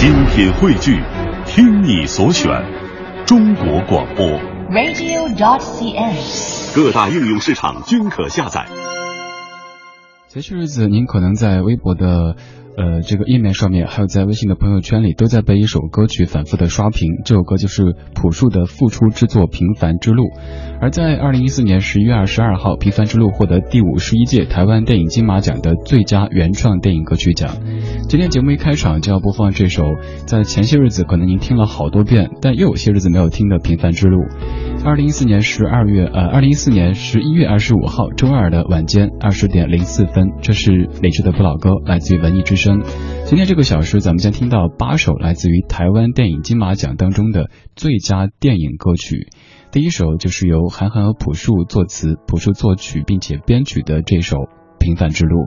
精品汇聚，听你所选，中国广播。radio.cn。各大应用市场均可下载。前些日子，您可能在微博的呃这个页面上面，还有在微信的朋友圈里，都在被一首歌曲反复的刷屏。这首歌就是朴树的付出之作《平凡之路》。而在二零一四年十一月二十二号，《平凡之路》获得第五十一届台湾电影金马奖的最佳原创电影歌曲奖。今天节目一开场就要播放这首，在前些日子可能您听了好多遍，但又有些日子没有听的《平凡之路》。二零一四年十二月，呃，二零一四年十一月二十五号周二的晚间二十点零四分，这是李志的不老歌，来自于文艺之声。今天这个小时，咱们将听到八首来自于台湾电影金马奖当中的最佳电影歌曲。第一首就是由韩寒和朴树作词、朴树作曲并且编曲的这首《平凡之路》。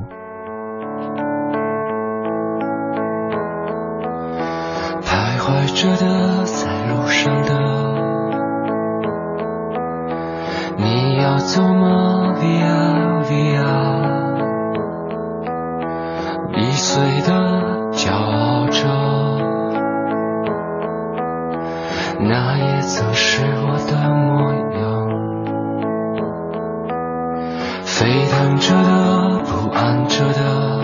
徘徊着的，在路上的，你要走吗？Via Via，易碎的骄傲着，那也曾是我的模样。沸腾着的，不安着的。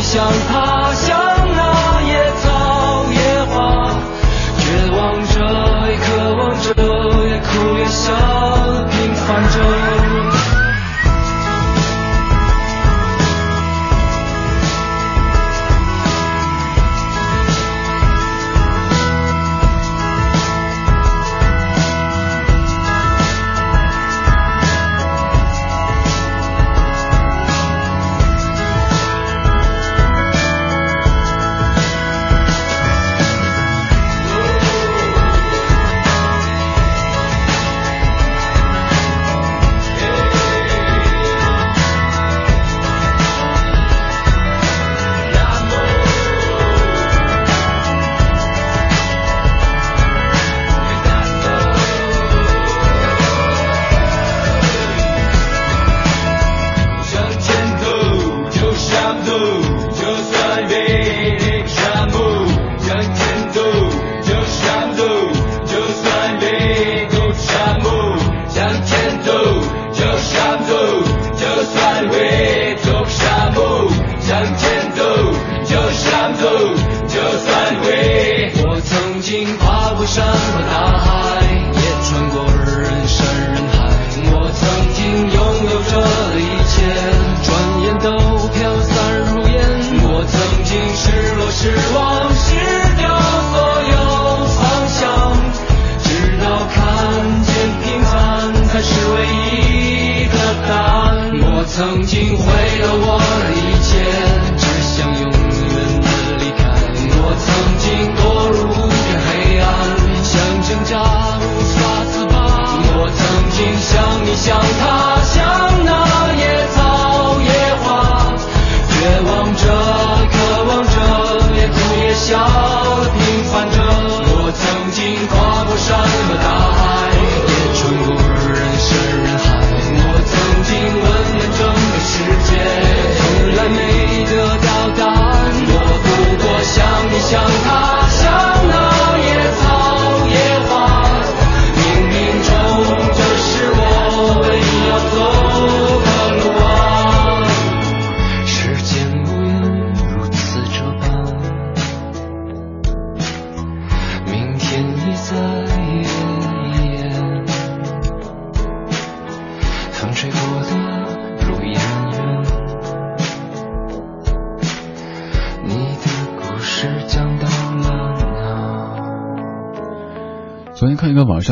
像你，像他，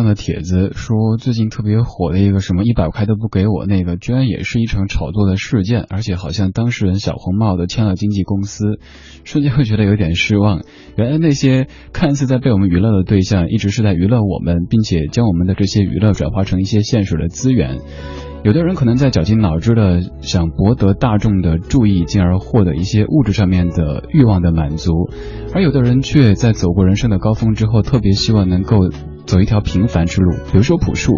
的帖子，说最近特别火的一个什么一百块都不给我那个，居然也是一场炒作的事件，而且好像当事人小红帽都签了经纪公司，瞬间会觉得有点失望。原来那些看似在被我们娱乐的对象，一直是在娱乐我们，并且将我们的这些娱乐转化成一些现实的资源。有的人可能在绞尽脑汁的想博得大众的注意，进而获得一些物质上面的欲望的满足，而有的人却在走过人生的高峰之后，特别希望能够。走一条平凡之路，比如说朴树，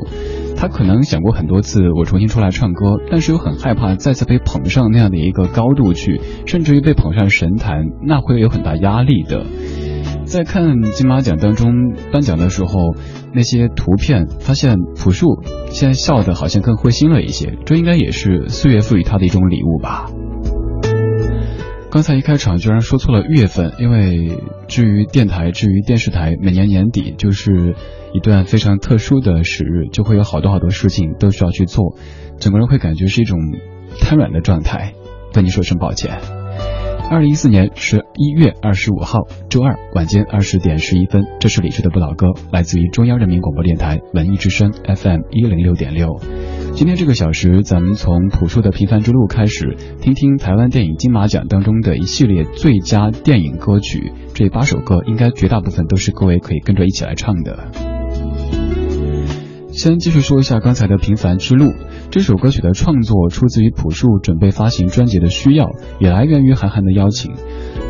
他可能想过很多次我重新出来唱歌，但是又很害怕再次被捧上那样的一个高度去，甚至于被捧上神坛，那会有很大压力的。在看金马奖当中颁奖的时候，那些图片发现朴树现在笑的好像更会心了一些，这应该也是岁月赋予他的一种礼物吧。刚才一开场居然说错了月份，因为至于电台，至于电视台，每年年底就是一段非常特殊的时日，就会有好多好多事情都需要去做，整个人会感觉是一种瘫软的状态，对你说声抱歉。二零一四年十一月二十五号周二晚间二十点十一分，这是李志的不老歌，来自于中央人民广播电台文艺之声 FM 一零六点六。今天这个小时，咱们从朴树的《平凡之路》开始，听听台湾电影金马奖当中的一系列最佳电影歌曲。这八首歌，应该绝大部分都是各位可以跟着一起来唱的。先继续说一下刚才的《平凡之路》这首歌曲的创作，出自于朴树准备发行专辑的需要，也来源于韩寒的邀请。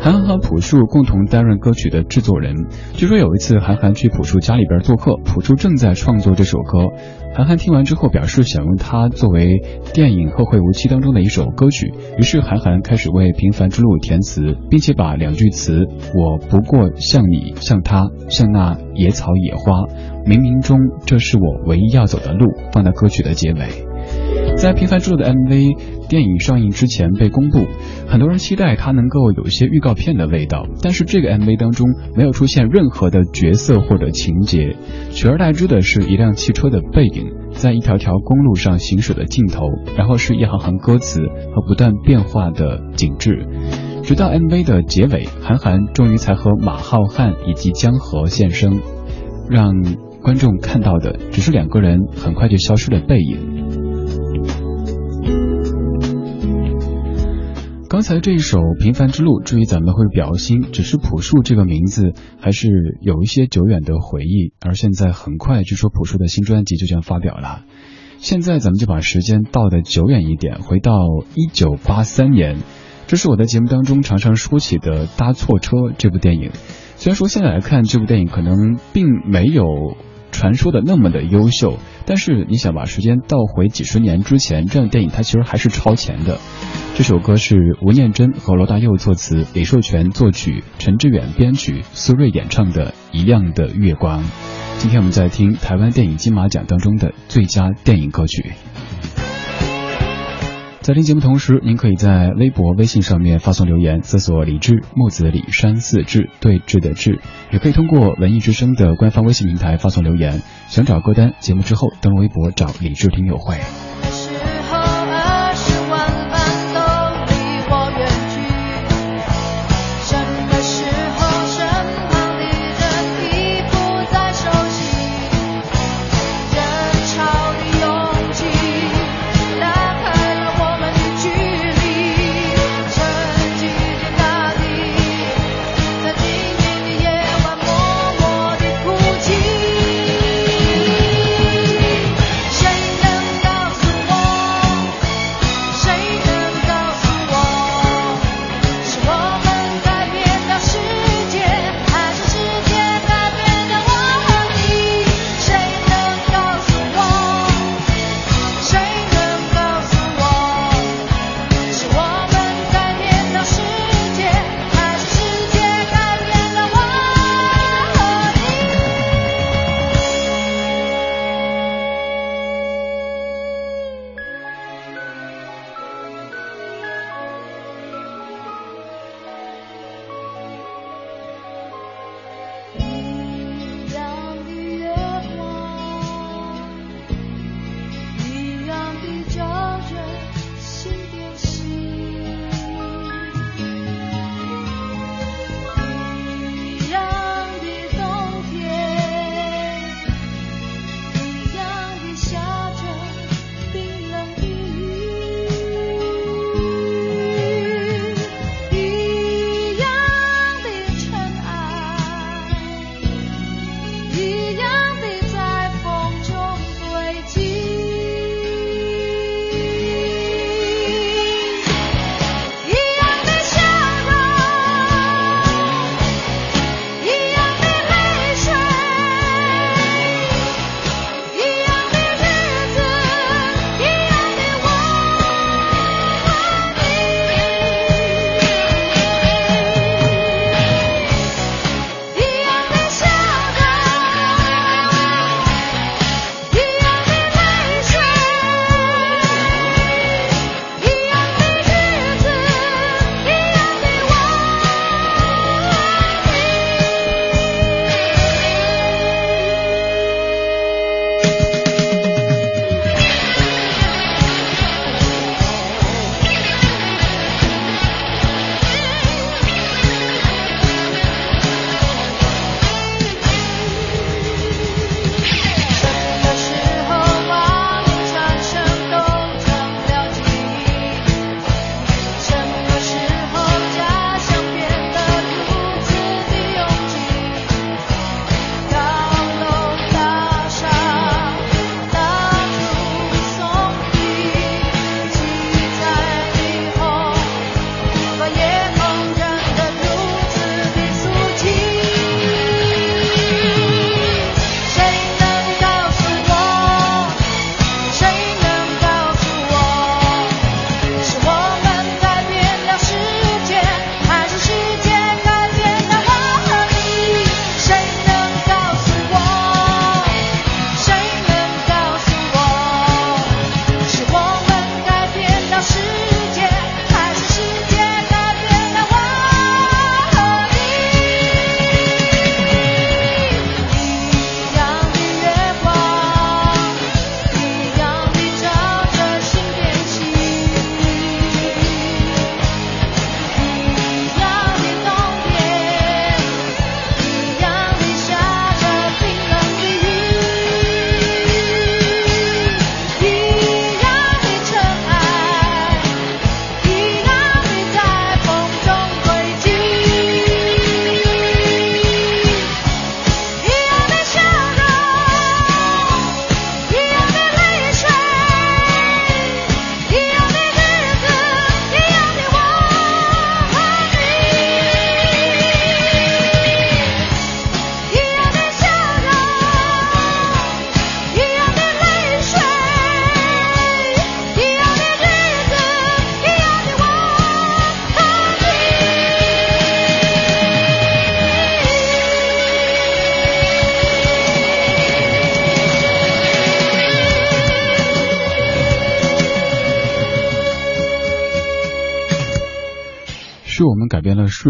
韩寒和朴树共同担任歌曲的制作人。据说有一次，韩寒去朴树家里边做客，朴树正在创作这首歌。韩寒听完之后表示想用它作为电影《后会无期》当中的一首歌曲。于是韩寒开始为《平凡之路》填词，并且把两句词“我不过像你，像他，像那野草野花，冥冥中这是我唯一要走的路”放在歌曲的结尾。在《平凡之路》的 MV 电影上映之前被公布，很多人期待它能够有一些预告片的味道。但是这个 MV 当中没有出现任何的角色或者情节，取而代之的是一辆汽车的背影，在一条条公路上行驶的镜头，然后是一行行歌词和不断变化的景致。直到 MV 的结尾，韩寒终于才和马浩瀚以及江河现身，让观众看到的只是两个人很快就消失的背影。刚才这一首《平凡之路》，至于咱们会表心，只是朴树这个名字还是有一些久远的回忆。而现在很快，据说朴树的新专辑就将发表了。现在咱们就把时间倒的久远一点，回到一九八三年，这是我在节目当中常常说起的《搭错车》这部电影。虽然说现在来看，这部电影可能并没有传说的那么的优秀，但是你想把时间倒回几十年之前，这样的电影它其实还是超前的。这首歌是吴念真和罗大佑作词，李寿全作曲，陈志远编曲，苏芮演唱的《一样的月光》。今天我们在听台湾电影金马奖当中的最佳电影歌曲。在听节目同时，您可以在微博、微信上面发送留言，搜索“李志木子李山四志对峙的志”，也可以通过文艺之声的官方微信平台发送留言。想找歌单，节目之后登录微博找李志听友会。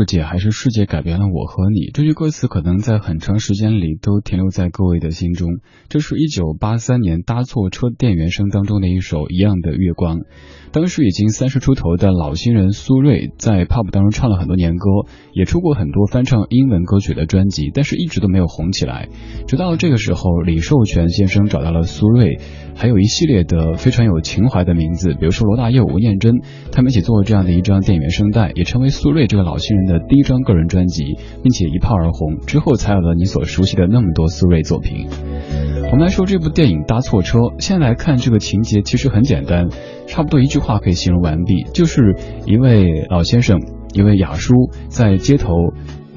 界，还是世界改变了我和你？这句歌词可能在很长时间里都停留在各位的心中。这是一九八三年搭错车店原声当中的一首《一样的月光》。当时已经三十出头的老新人苏芮在 pop 当中唱了很多年歌，也出过很多翻唱英文歌曲的专辑，但是一直都没有红起来。直到这个时候，李寿全先生找到了苏芮，还有一系列的非常有情怀的名字，比如说罗大佑、吴念真，他们一起做了这样的一张电原声带，也成为苏芮这个老新人的第一张个人专辑，并且一炮而红。之后才有了你所熟悉的那么多苏芮作品。我们来说这部电影《搭错车》，先来看这个情节其实很简单，差不多一句话可以形容完毕，就是一位老先生，一位雅叔在街头，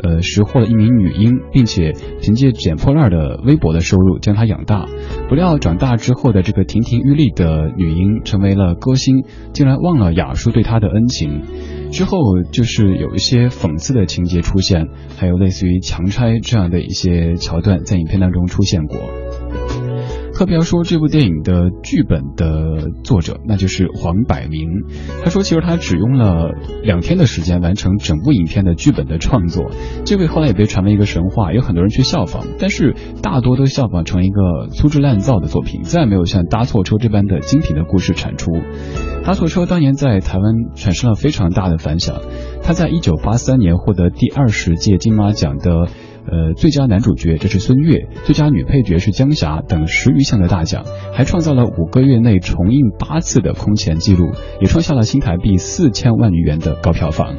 呃，识获了一名女婴，并且凭借捡破烂的微薄的收入将她养大。不料长大之后的这个亭亭玉立的女婴成为了歌星，竟然忘了雅叔对她的恩情。之后就是有一些讽刺的情节出现，还有类似于强拆这样的一些桥段在影片当中出现过。特别要说这部电影的剧本的作者，那就是黄百鸣。他说，其实他只用了两天的时间完成整部影片的剧本的创作。这位后来也被传为一个神话，有很多人去效仿，但是大多都效仿成一个粗制滥造的作品，再也没有像搭错车这般的精品的故事产出。搭错车当年在台湾产生了非常大的反响，他在一九八三年获得第二十届金马奖的。呃，最佳男主角这是孙越，最佳女配角是江霞等十余项的大奖，还创造了五个月内重映八次的空前纪录，也创下了新台币四千万余元的高票房。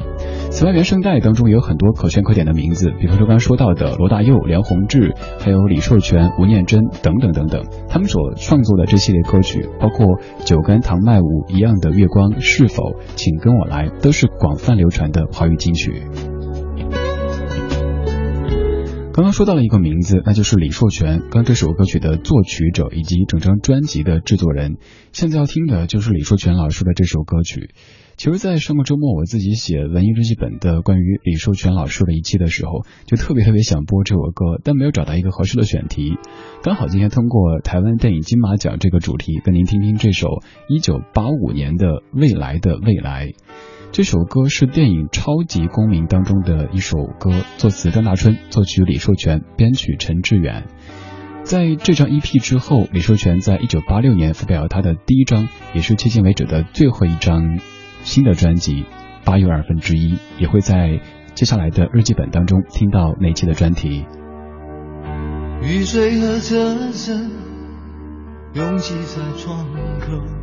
此外，原声带当中也有很多可圈可点的名字，比方说刚刚说到的罗大佑、梁宏志，还有李寿全、吴念真等等等等，他们所创作的这系列歌曲，包括《酒干倘卖无》一样的月光，是否请跟我来，都是广泛流传的华语金曲。刚刚说到了一个名字，那就是李寿全，刚这首歌曲的作曲者以及整张专辑的制作人。现在要听的就是李寿全老师的这首歌曲。其实，在上个周末我自己写文艺日记本的关于李寿全老师的一期的时候，就特别特别想播这首歌，但没有找到一个合适的选题。刚好今天通过台湾电影金马奖这个主题，跟您听听这首一九八五年的《未来的未来》。这首歌是电影《超级公民》当中的一首歌，作词张大春，作曲李寿全，编曲陈志远。在这张 EP 之后，李寿全在一九八六年发表了他的第一张，也是迄今为止的最后一张新的专辑《八又二分之一》，也会在接下来的日记本当中听到那期的专题。雨水和车声拥挤在窗口。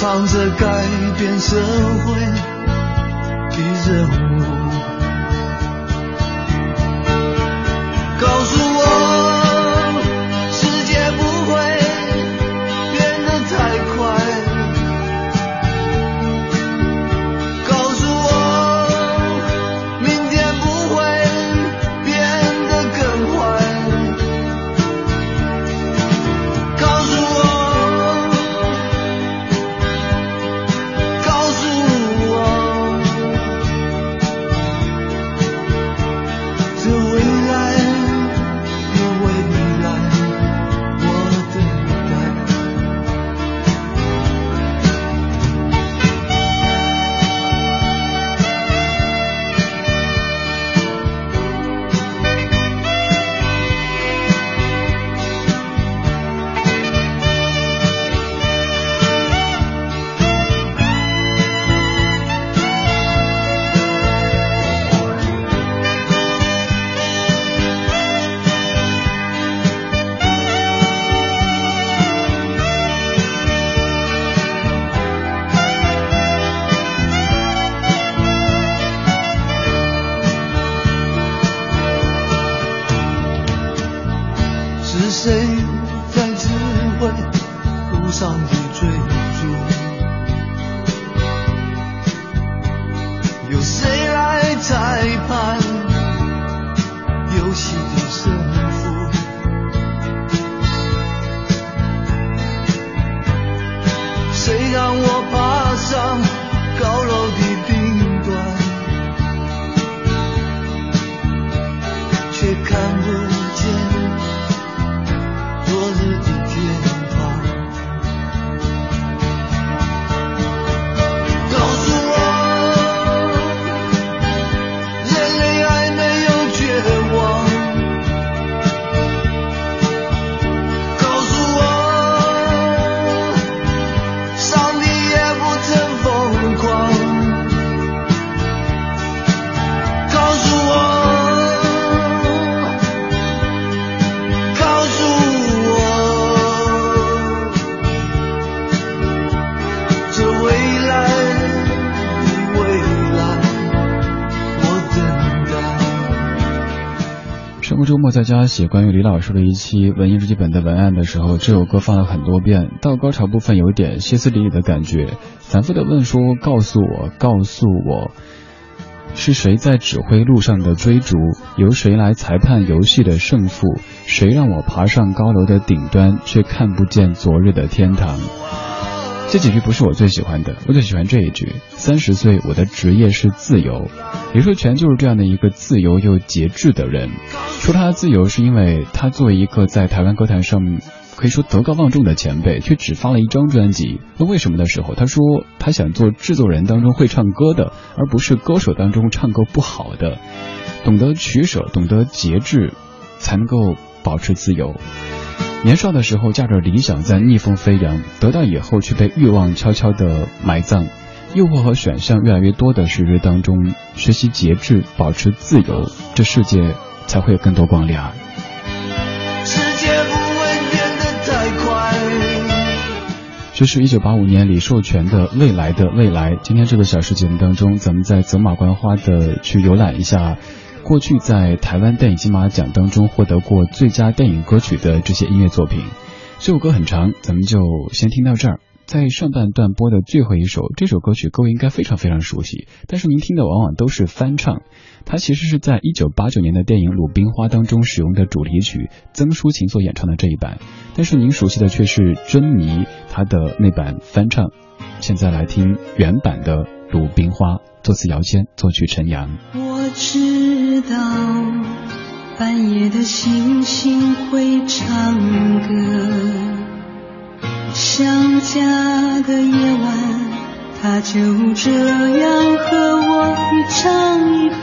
幕。唱着改变社会的任务，在家写关于李老师的一期文艺日记本的文案的时候，这首歌放了很多遍，到高潮部分有点歇斯底里的感觉，反复的问说：“告诉我，告诉我，是谁在指挥路上的追逐？由谁来裁判游戏的胜负？谁让我爬上高楼的顶端，却看不见昨日的天堂？”这几句不是我最喜欢的，我最喜欢这一句：三十岁，我的职业是自由。李寿全就是这样的一个自由又节制的人。说他自由，是因为他作为一个在台湾歌坛上可以说德高望重的前辈，却只发了一张专辑。那为什么的时候，他说他想做制作人当中会唱歌的，而不是歌手当中唱歌不好的。懂得取舍，懂得节制，才能够保持自由。年少的时候，驾着理想在逆风飞扬，得到以后却被欲望悄悄地埋葬。诱惑和选项越来越多的时日当中，学习节制，保持自由，这世界才会有更多光亮。世界不会变得太快。这是一九八五年李寿全的《未来的未来》。今天这个小时节目当中，咱们在走马观花的去游览一下过去在台湾电影金马奖当中获得过最佳电影歌曲的这些音乐作品。这首歌很长，咱们就先听到这儿。在上半段播的最后一首，这首歌曲各位应该非常非常熟悉，但是您听的往往都是翻唱。它其实是在一九八九年的电影《鲁冰花》当中使用的主题曲，曾淑琴所演唱的这一版，但是您熟悉的却是珍妮她的那版翻唱。现在来听原版的《鲁冰花》，作词姚谦，作曲陈阳。我知道半夜的星星会唱歌。想家的夜晚，他就这样和我一唱一和。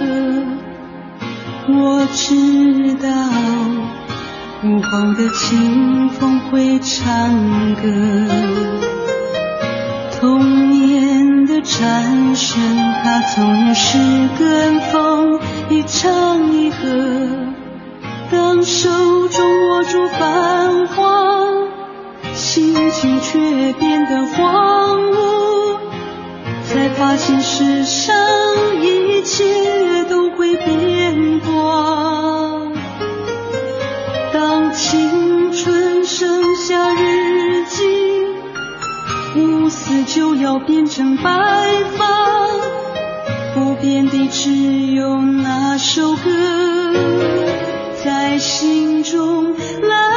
我知道午后的清风会唱歌，蝉声，它总是跟风一唱一和。当手中握住繁华。心情却变得荒芜，才发现世上一切都会变成白发，不变的只有那首歌，在心中来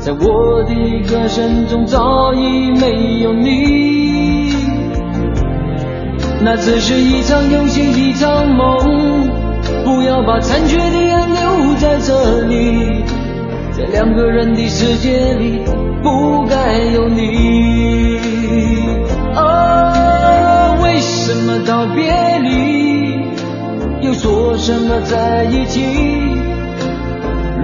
在我的歌声中早已没有你，那只是一场游戏，一场梦。不要把残缺的爱留在这里，在两个人的世界里不该有你。啊，为什么道别离，又说什么在一起？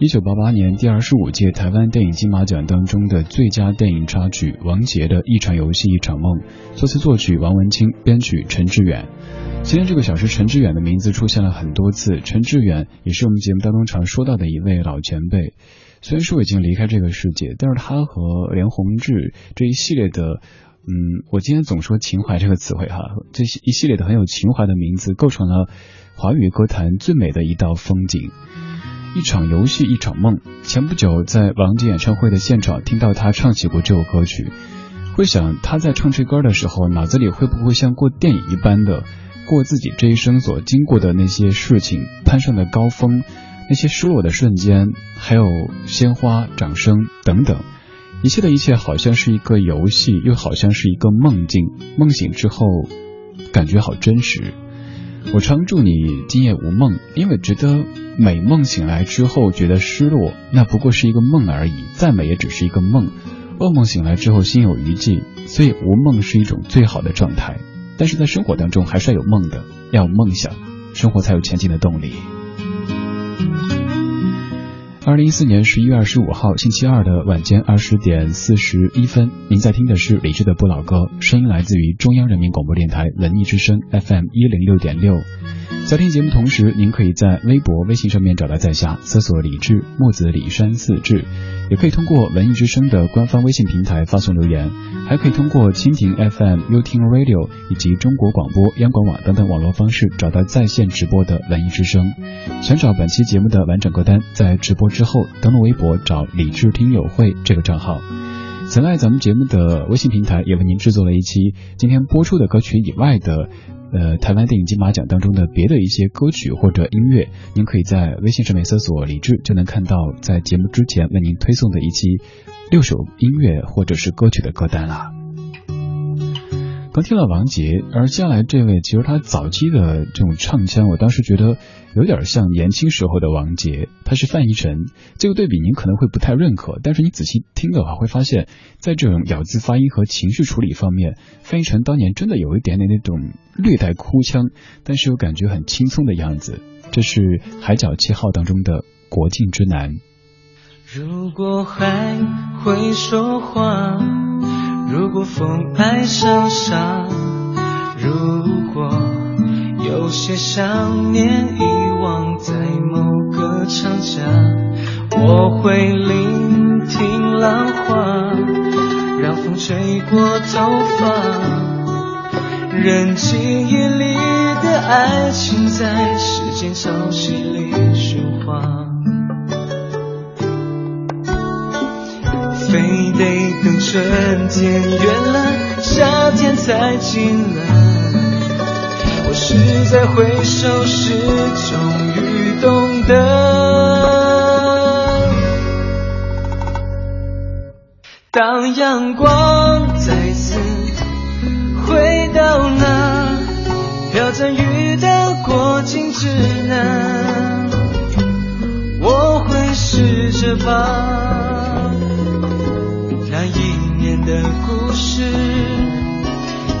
一九八八年第二十五届台湾电影金马奖当中的最佳电影插曲，王杰的一场游戏一场梦，作词作曲王文清，编曲陈志远。今天这个小时，陈志远的名字出现了很多次。陈志远也是我们节目当中常说到的一位老前辈，虽然说已经离开这个世界，但是他和连宏志这一系列的，嗯，我今天总说情怀这个词汇哈，这一系列的很有情怀的名字，构成了华语歌坛最美的一道风景。一场游戏，一场梦。前不久在王杰演唱会的现场听到他唱起过这首歌曲，会想他在唱这歌的时候，脑子里会不会像过电影一般的过自己这一生所经过的那些事情，攀上的高峰，那些失落的瞬间，还有鲜花、掌声等等，一切的一切好像是一个游戏，又好像是一个梦境。梦醒之后，感觉好真实。我常祝你今夜无梦，因为觉得美梦醒来之后觉得失落，那不过是一个梦而已，再美也只是一个梦。噩梦醒来之后心有余悸，所以无梦是一种最好的状态。但是在生活当中还是要有梦的，要有梦想，生活才有前进的动力。二零一四年十一月二十五号星期二的晚间二十点四十一分，您在听的是李志的不老歌，声音来自于中央人民广播电台文艺之声 FM 一零六点六。在听节目同时，您可以在微博、微信上面找到在下，搜索李志木子李山四志，也可以通过文艺之声的官方微信平台发送留言，还可以通过蜻蜓 FM、优听 Radio 以及中国广播、央广网等等网络方式找到在线直播的文艺之声。想找本期节目的完整歌单，在直播之后登录微博找李志听友会这个账号。此外，咱们节目的微信平台也为您制作了一期今天播出的歌曲以外的。呃，台湾电影金马奖当中的别的一些歌曲或者音乐，您可以在微信上面搜索“李志”，就能看到在节目之前为您推送的一期六首音乐或者是歌曲的歌单啦。刚听了王杰，而接下来这位，其实他早期的这种唱腔，我当时觉得有点像年轻时候的王杰，他是范逸臣。这个对比您可能会不太认可，但是你仔细听的话，会发现，在这种咬字发音和情绪处理方面，范逸臣当年真的有一点点那种略带哭腔，但是又感觉很轻松的样子。这是《海角七号》当中的国境之南。如果还会说话。如果风爱上沙，如果有些想念遗忘在某个长假，我会聆听浪花，让风吹过头发，任记忆里的爱情在时间潮汐里循环。非得等春天远了，夏天才进来。是在回首时终于懂得，当阳光再次回到那飘着雨的过境之南，我会试着把那一年。的故事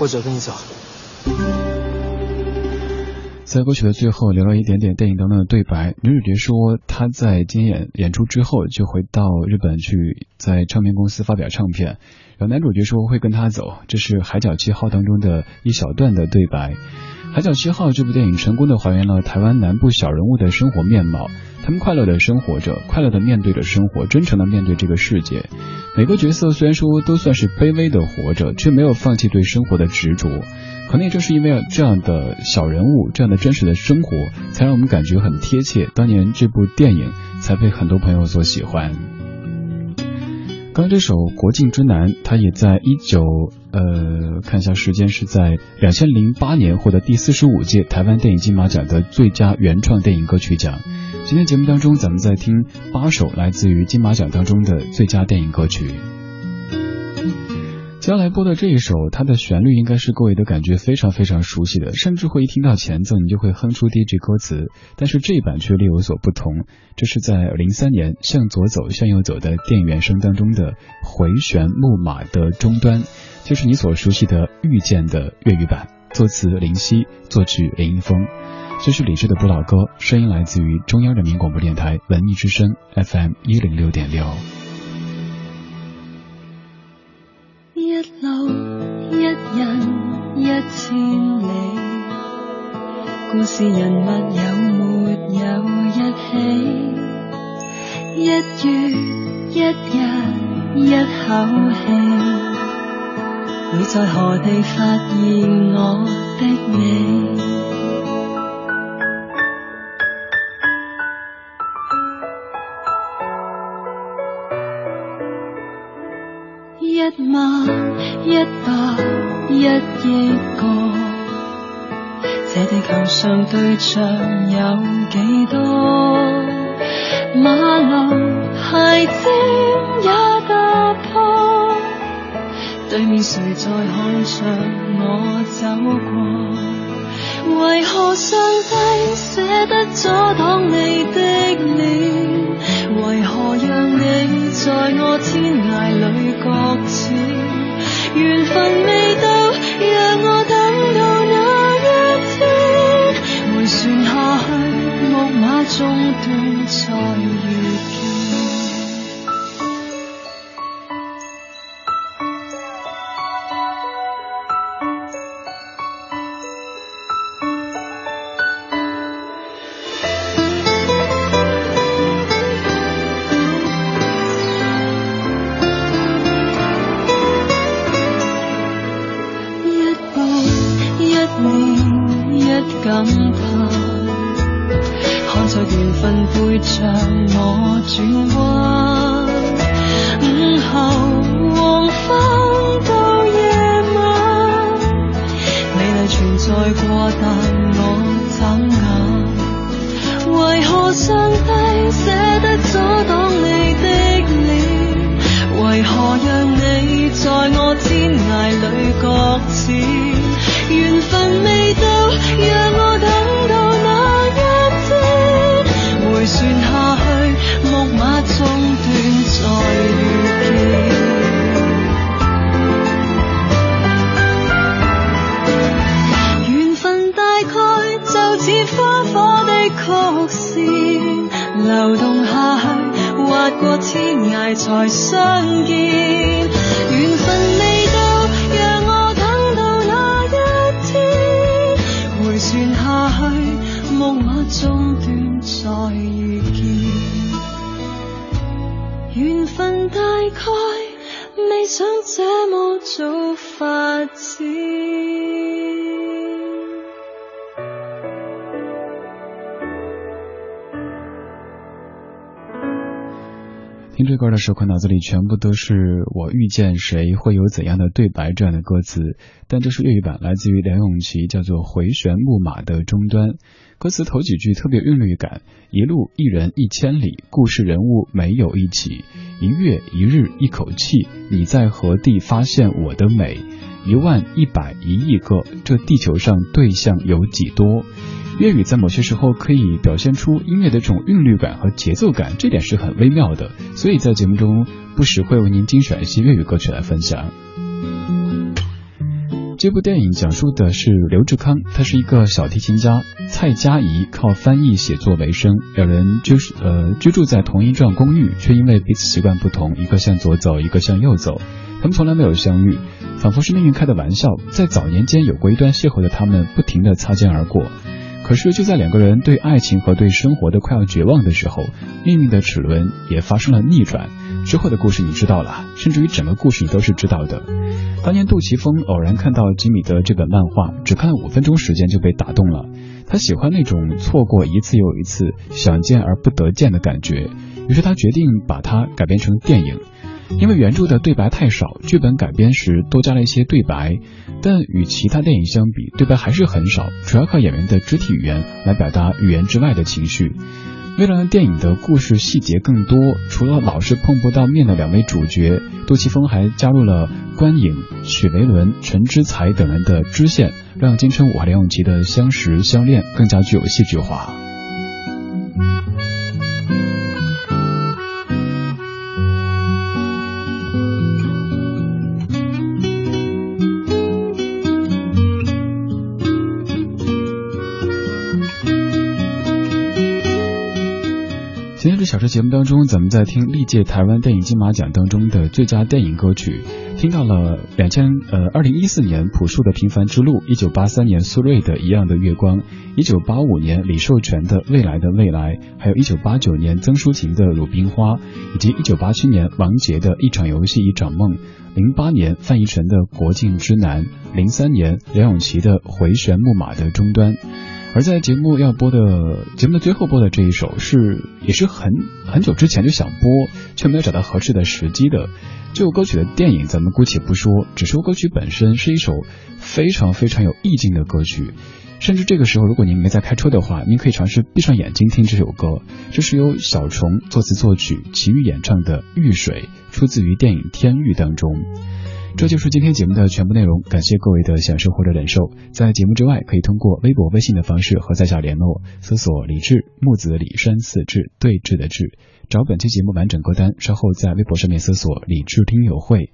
或者跟你走。在歌曲的最后留了一点点电影当中的对白，女主角说她在今演演出之后就回到日本去在唱片公司发表唱片，然后男主角说会跟她走，这是《海角七号》当中的一小段的对白。《海角七号》这部电影成功的还原了台湾南部小人物的生活面貌，他们快乐的生活着，快乐的面对着生活，真诚的面对这个世界。每个角色虽然说都算是卑微的活着，却没有放弃对生活的执着。可能也正是因为这样的小人物，这样的真实的生活，才让我们感觉很贴切。当年这部电影才被很多朋友所喜欢。刚这首《国境之南》，它也在一九呃，看一下时间是在两千零八年获得第四十五届台湾电影金马奖的最佳原创电影歌曲奖。今天节目当中，咱们在听八首来自于金马奖当中的最佳电影歌曲。接下来播的这一首，它的旋律应该是各位都感觉非常非常熟悉的，甚至会一听到前奏，你就会哼出第一句歌词。但是这一版却略有所不同，这是在零三年《向左走，向右走》的电影原声当中的回旋木马的终端，就是你所熟悉的《遇见》的粤语版，作词林夕，作曲林一峰。这是李志的不老歌，声音来自于中央人民广播电台文艺之声 FM 一零六点六。路一人一千里，故事人物有没有一起？一月一日一口气，会在何地发现我的你？上對象有幾多？馬路鞋尖也打破，對面誰在看着我走過？為何上帝捨得阻擋你的臉？為何讓你在我天涯裏擱淺？緣分未终点再遇。向我转弯。午后黄昏到夜晚，美丽存在过，但我眨眼。为何上听这歌的时候，可脑子里全部都是我遇见谁会有怎样的对白这样的歌词。但这是粤语版，来自于梁咏琪，叫做《回旋木马的终端》。歌词头几句特别韵律感：一路一人一千里，故事人物没有一起。一月一日一口气，你在何地发现我的美？一万一百一亿个，这地球上对象有几多？粤语在某些时候可以表现出音乐的这种韵律感和节奏感，这点是很微妙的。所以在节目中不时会为您精选一些粤语歌曲来分享。这部电影讲述的是刘志康，他是一个小提琴家，蔡佳怡靠翻译写作为生，两人居呃居住在同一幢公寓，却因为彼此习惯不同，一个向左走，一个向右走，他们从来没有相遇，仿佛是命运开的玩笑。在早年间有过一段邂逅的他们，不停的擦肩而过。可是就在两个人对爱情和对生活都快要绝望的时候，命运的齿轮也发生了逆转。之后的故事你知道了，甚至于整个故事你都是知道的。当年杜琪峰偶然看到吉米的这本漫画，只看了五分钟时间就被打动了。他喜欢那种错过一次又一次、想见而不得见的感觉，于是他决定把它改编成电影。因为原著的对白太少，剧本改编时多加了一些对白，但与其他电影相比，对白还是很少，主要靠演员的肢体语言来表达语言之外的情绪。为了让电影的故事细节更多，除了老是碰不到面的两位主角，杜琪峰还加入了关颖、许维伦、陈之才等人的支线，让金城武和梁咏琪的相识相恋更加具有戏剧化。节目当中，咱们在听历届台湾电影金马奖当中的最佳电影歌曲，听到了两千呃二零一四年朴树的《平凡之路》，一九八三年苏芮的《一样的月光》，一九八五年李寿全的《未来的未来》，还有一九八九年曾淑琴的《鲁冰花》，以及一九八七年王杰的《一场游戏一场梦》，零八年范逸臣的《国境之南》，零三年梁咏琪的《回旋木马的终端》。而在节目要播的节目的最后播的这一首是也是很很久之前就想播却没有找到合适的时机的这首歌曲的电影咱们姑且不说，只说歌曲本身是一首非常非常有意境的歌曲，甚至这个时候如果您没在开车的话，您可以尝试闭上眼睛听这首歌，这是由小虫作词作曲，齐豫演唱的《遇水》，出自于电影《天域》当中。这就是今天节目的全部内容，感谢各位的享受或者忍受。在节目之外，可以通过微博、微信的方式和在下联络，搜索“李志木子李山四志对峙的志”，找本期节目完整歌单。稍后在微博上面搜索“李志听友会”，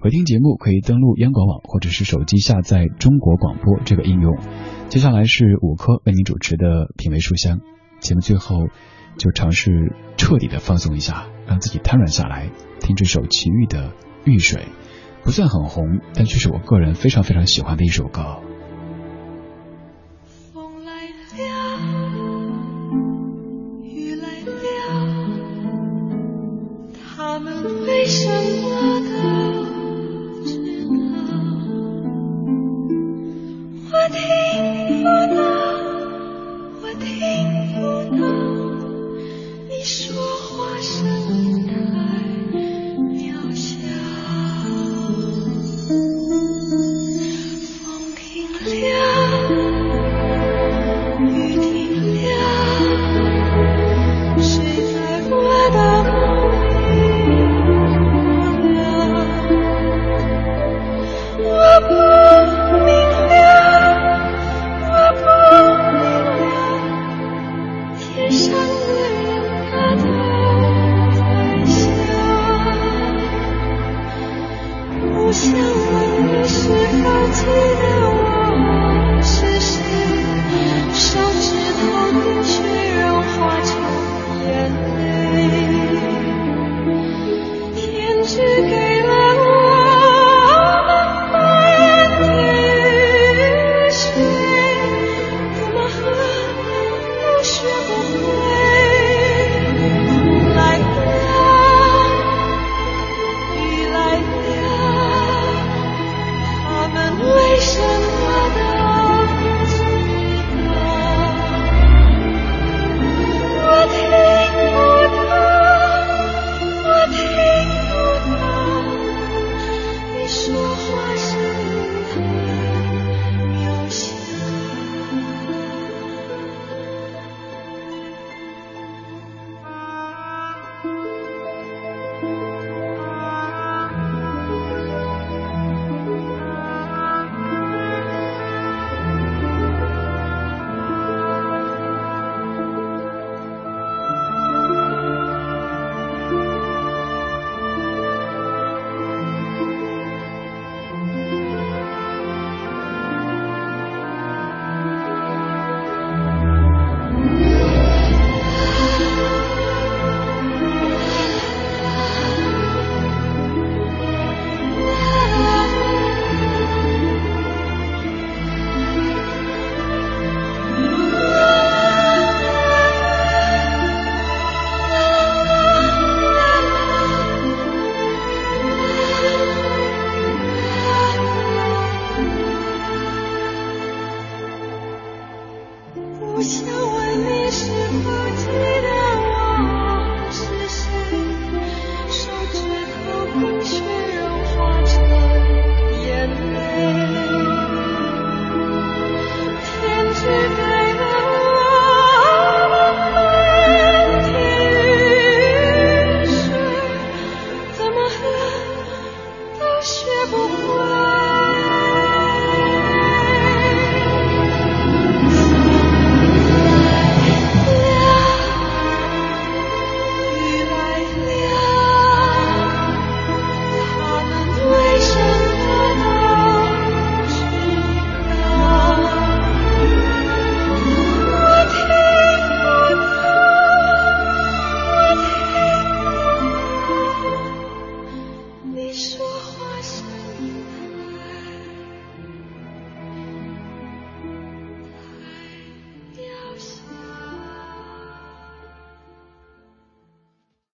回听节目可以登录央广网或者是手机下载中国广播这个应用。接下来是五科为您主持的品味书香，节目最后就尝试彻底的放松一下，让自己瘫软下来，听这首齐豫的《遇水》。不算很红，但却是我个人非常非常喜欢的一首歌。风来了，雨来了，他们为什么